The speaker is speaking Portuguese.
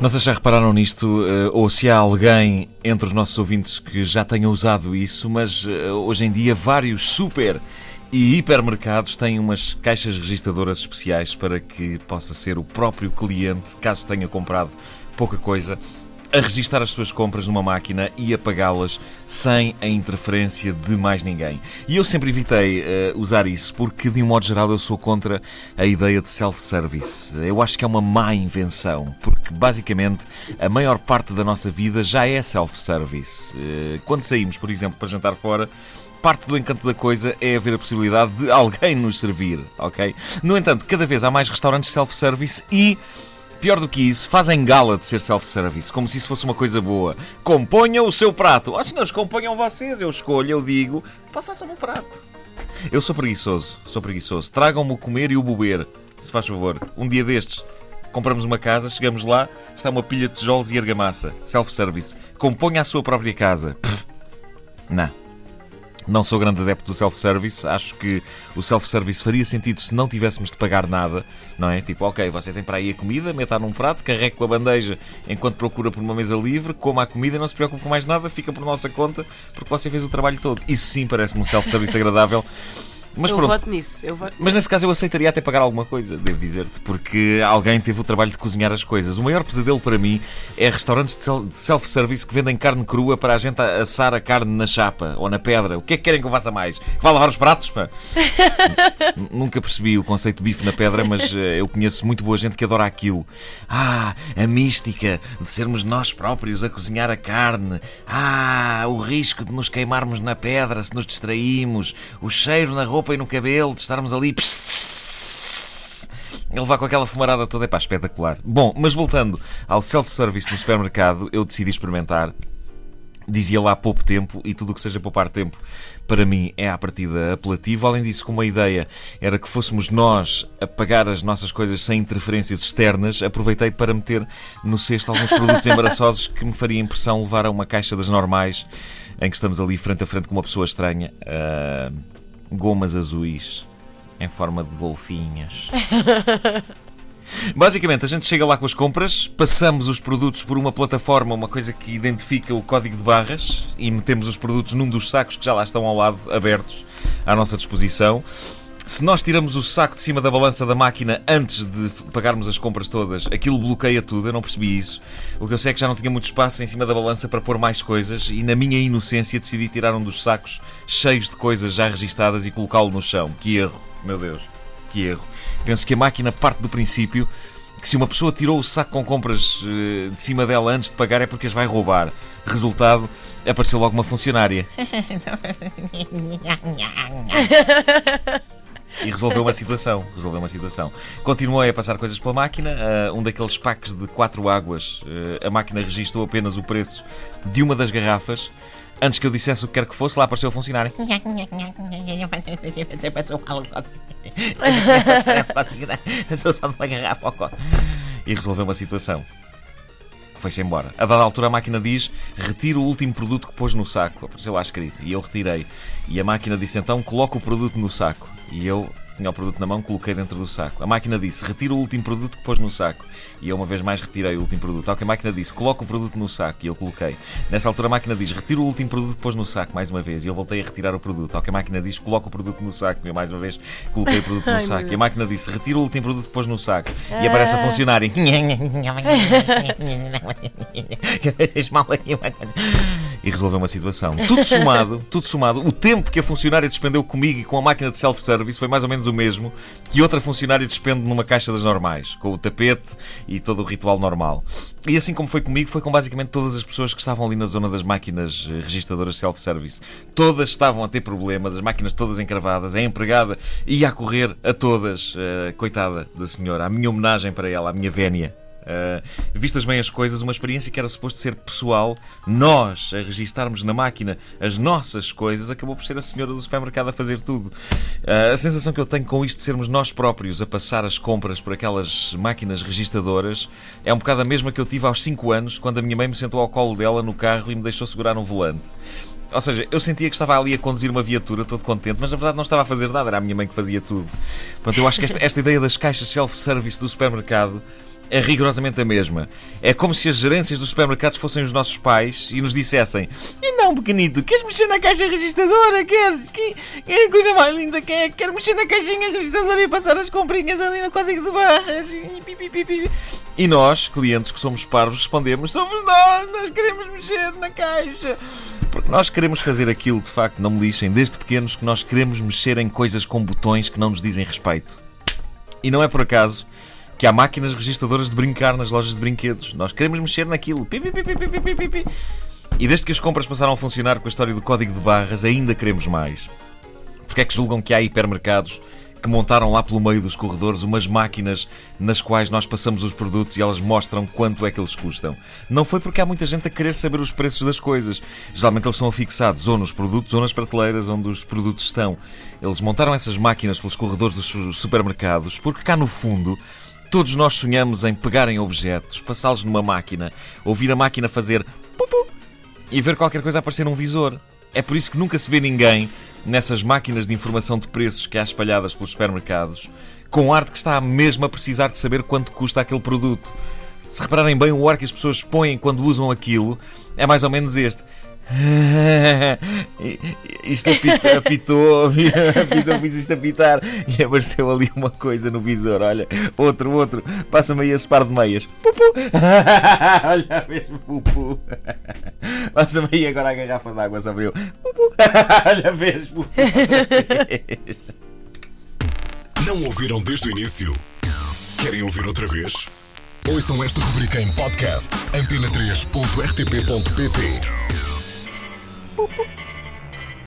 Não sei se já repararam nisto eh, ou se há alguém entre os nossos ouvintes que já tenha usado isso, mas eh, hoje em dia vários super e hipermercados têm umas caixas registadoras especiais para que possa ser o próprio cliente, caso tenha comprado pouca coisa, a registar as suas compras numa máquina e a pagá-las sem a interferência de mais ninguém. E eu sempre evitei uh, usar isso porque, de um modo geral, eu sou contra a ideia de self-service. Eu acho que é uma má invenção, porque basicamente a maior parte da nossa vida já é self-service. Uh, quando saímos, por exemplo, para jantar fora, parte do encanto da coisa é haver a possibilidade de alguém nos servir, ok? No entanto, cada vez há mais restaurantes self-service e Pior do que isso, fazem gala de ser self-service, como se isso fosse uma coisa boa. Componham o seu prato. Oh, senhores, componham vocês, eu escolho, eu digo, pá, façam um prato. Eu sou preguiçoso, sou preguiçoso. Tragam-me o comer e o beber, se faz favor. Um dia destes, compramos uma casa, chegamos lá, está uma pilha de tijolos e argamassa. Self-service. Componha a sua própria casa. Pff, não. Não sou grande adepto do self-service. Acho que o self-service faria sentido se não tivéssemos de pagar nada, não é? Tipo, ok, você tem para aí a comida, meta num prato, carregue com a bandeja enquanto procura por uma mesa livre, coma a comida, não se preocupe com mais nada, fica por nossa conta, porque você fez o trabalho todo. Isso sim parece-me um self-service agradável. Mas eu pronto. voto nisso. Eu voto Mas nesse caso eu aceitaria até pagar alguma coisa, devo dizer-te, porque alguém teve o trabalho de cozinhar as coisas. O maior pesadelo para mim é restaurantes de self-service que vendem carne crua para a gente assar a carne na chapa ou na pedra. O que é que querem que eu faça mais? Que vá lavar os pratos? Pá? Nunca percebi o conceito de bife na pedra, mas eh, eu conheço muito boa gente que adora aquilo. Ah, a mística de sermos nós próprios a cozinhar a carne. Ah, o risco de nos queimarmos na pedra se nos distraímos. O cheiro na roupa roupa e no cabelo, de estarmos ali. A levar com aquela fumarada toda, é pá, espetacular. Bom, mas voltando ao self-service no supermercado, eu decidi experimentar. Dizia lá pouco tempo e tudo o que seja poupar tempo para mim é à partida apelativo. Além disso, como a ideia era que fôssemos nós a pagar as nossas coisas sem interferências externas, aproveitei para meter no cesto alguns produtos embaraçosos que me faria impressão levar a uma caixa das normais em que estamos ali frente a frente com uma pessoa estranha. Uh gomas azuis em forma de golfinhos. Basicamente, a gente chega lá com as compras, passamos os produtos por uma plataforma, uma coisa que identifica o código de barras, e metemos os produtos num dos sacos que já lá estão ao lado, abertos à nossa disposição. Se nós tiramos o saco de cima da balança da máquina antes de pagarmos as compras todas, aquilo bloqueia tudo, eu não percebi isso. O que eu sei é que já não tinha muito espaço em cima da balança para pôr mais coisas e, na minha inocência, decidi tirar um dos sacos cheios de coisas já registadas e colocá-lo no chão. Que erro, meu Deus, que erro. Penso que a máquina parte do princípio que se uma pessoa tirou o saco com compras eh, de cima dela antes de pagar é porque as vai roubar. Resultado, apareceu logo uma funcionária. e resolveu uma situação. Resolveu uma situação. Continuei a passar coisas pela máquina. Uh, um daqueles packs de quatro águas, uh, a máquina registrou apenas o preço de uma das garrafas. Antes que eu dissesse o que quer que fosse, lá apareceu a funcionário. e resolveu uma situação. Foi-se embora. A dada altura a máquina diz: retira o último produto que pôs no saco. Apareceu lá escrito. E eu retirei. E a máquina disse então: coloca o produto no saco. E eu tinha o produto na mão, coloquei dentro do saco. A máquina disse: retira o último produto que pôs no saco. E eu, uma vez mais, retirei o último produto. Ao que a máquina disse: coloca o produto no saco. E eu coloquei. Nessa altura, a máquina diz: retira o último produto que pôs no saco, mais uma vez. E eu voltei a retirar o produto. Ao que a máquina diz: coloca o produto no saco. E eu, mais uma vez, coloquei o produto no saco. E a máquina disse: retira o último produto que pôs no saco. E aparece a ah. funcionária. e resolveu uma situação. Tudo somado, tudo somado, o tempo que a funcionária despendeu comigo e com a máquina de self-service foi mais ou menos o mesmo que outra funcionária despende numa caixa das normais, com o tapete e todo o ritual normal. E assim como foi comigo, foi com basicamente todas as pessoas que estavam ali na zona das máquinas eh, registadoras self-service. Todas estavam a ter problemas, as máquinas todas encravadas, a empregada ia a correr a todas. Uh, coitada da senhora, a minha homenagem para ela, a minha vénia. Uh, vistas bem as coisas, uma experiência que era suposto ser pessoal, nós a registarmos na máquina as nossas coisas, acabou por ser a senhora do supermercado a fazer tudo. Uh, a sensação que eu tenho com isto de sermos nós próprios a passar as compras por aquelas máquinas registadoras é um bocado a mesma que eu tive aos 5 anos, quando a minha mãe me sentou ao colo dela no carro e me deixou segurar um volante. Ou seja, eu sentia que estava ali a conduzir uma viatura, todo contente, mas na verdade não estava a fazer nada, era a minha mãe que fazia tudo. Portanto, eu acho que esta, esta ideia das caixas self-service do supermercado é rigorosamente a mesma. É como se as gerências dos supermercados fossem os nossos pais e nos dissessem: E não, pequenito, queres mexer na caixa registradora? Queres? Que, que coisa mais linda que é? Quero mexer na caixinha registradora e passar as comprinhas ali no código de barras. E nós, clientes que somos parvos, respondemos: Somos nós, nós queremos mexer na caixa. Porque nós queremos fazer aquilo, de facto, não me lixem, desde pequenos que nós queremos mexer em coisas com botões que não nos dizem respeito. E não é por acaso que há máquinas registadoras de brincar nas lojas de brinquedos. Nós queremos mexer naquilo. E desde que as compras passaram a funcionar com a história do código de barras, ainda queremos mais. Porque é que julgam que há hipermercados que montaram lá pelo meio dos corredores umas máquinas nas quais nós passamos os produtos e elas mostram quanto é que eles custam. Não foi porque há muita gente a querer saber os preços das coisas. Geralmente eles são afixados ou nos produtos ou nas prateleiras onde os produtos estão. Eles montaram essas máquinas pelos corredores dos supermercados porque cá no fundo Todos nós sonhamos em pegar em objetos, passá-los numa máquina, ouvir a máquina fazer pupu e ver qualquer coisa aparecer num visor. É por isso que nunca se vê ninguém nessas máquinas de informação de preços que há espalhadas pelos supermercados com arte que está mesmo a precisar de saber quanto custa aquele produto. Se repararem bem, o ar que as pessoas põem quando usam aquilo é mais ou menos este. Isto apitou, apitou, apitou, fiz isto apitar e apareceu ali uma coisa no visor. Olha, outro, outro, passa-me aí esse par de meias. Pupu, olha mesmo, pupu, passa-me aí agora a garrafa de água, se abriu. Pupu, olha mesmo. Não ouviram desde o início? Querem ouvir outra vez? Ouçam esta rubrica em podcast antena3.rtp.pt 不不。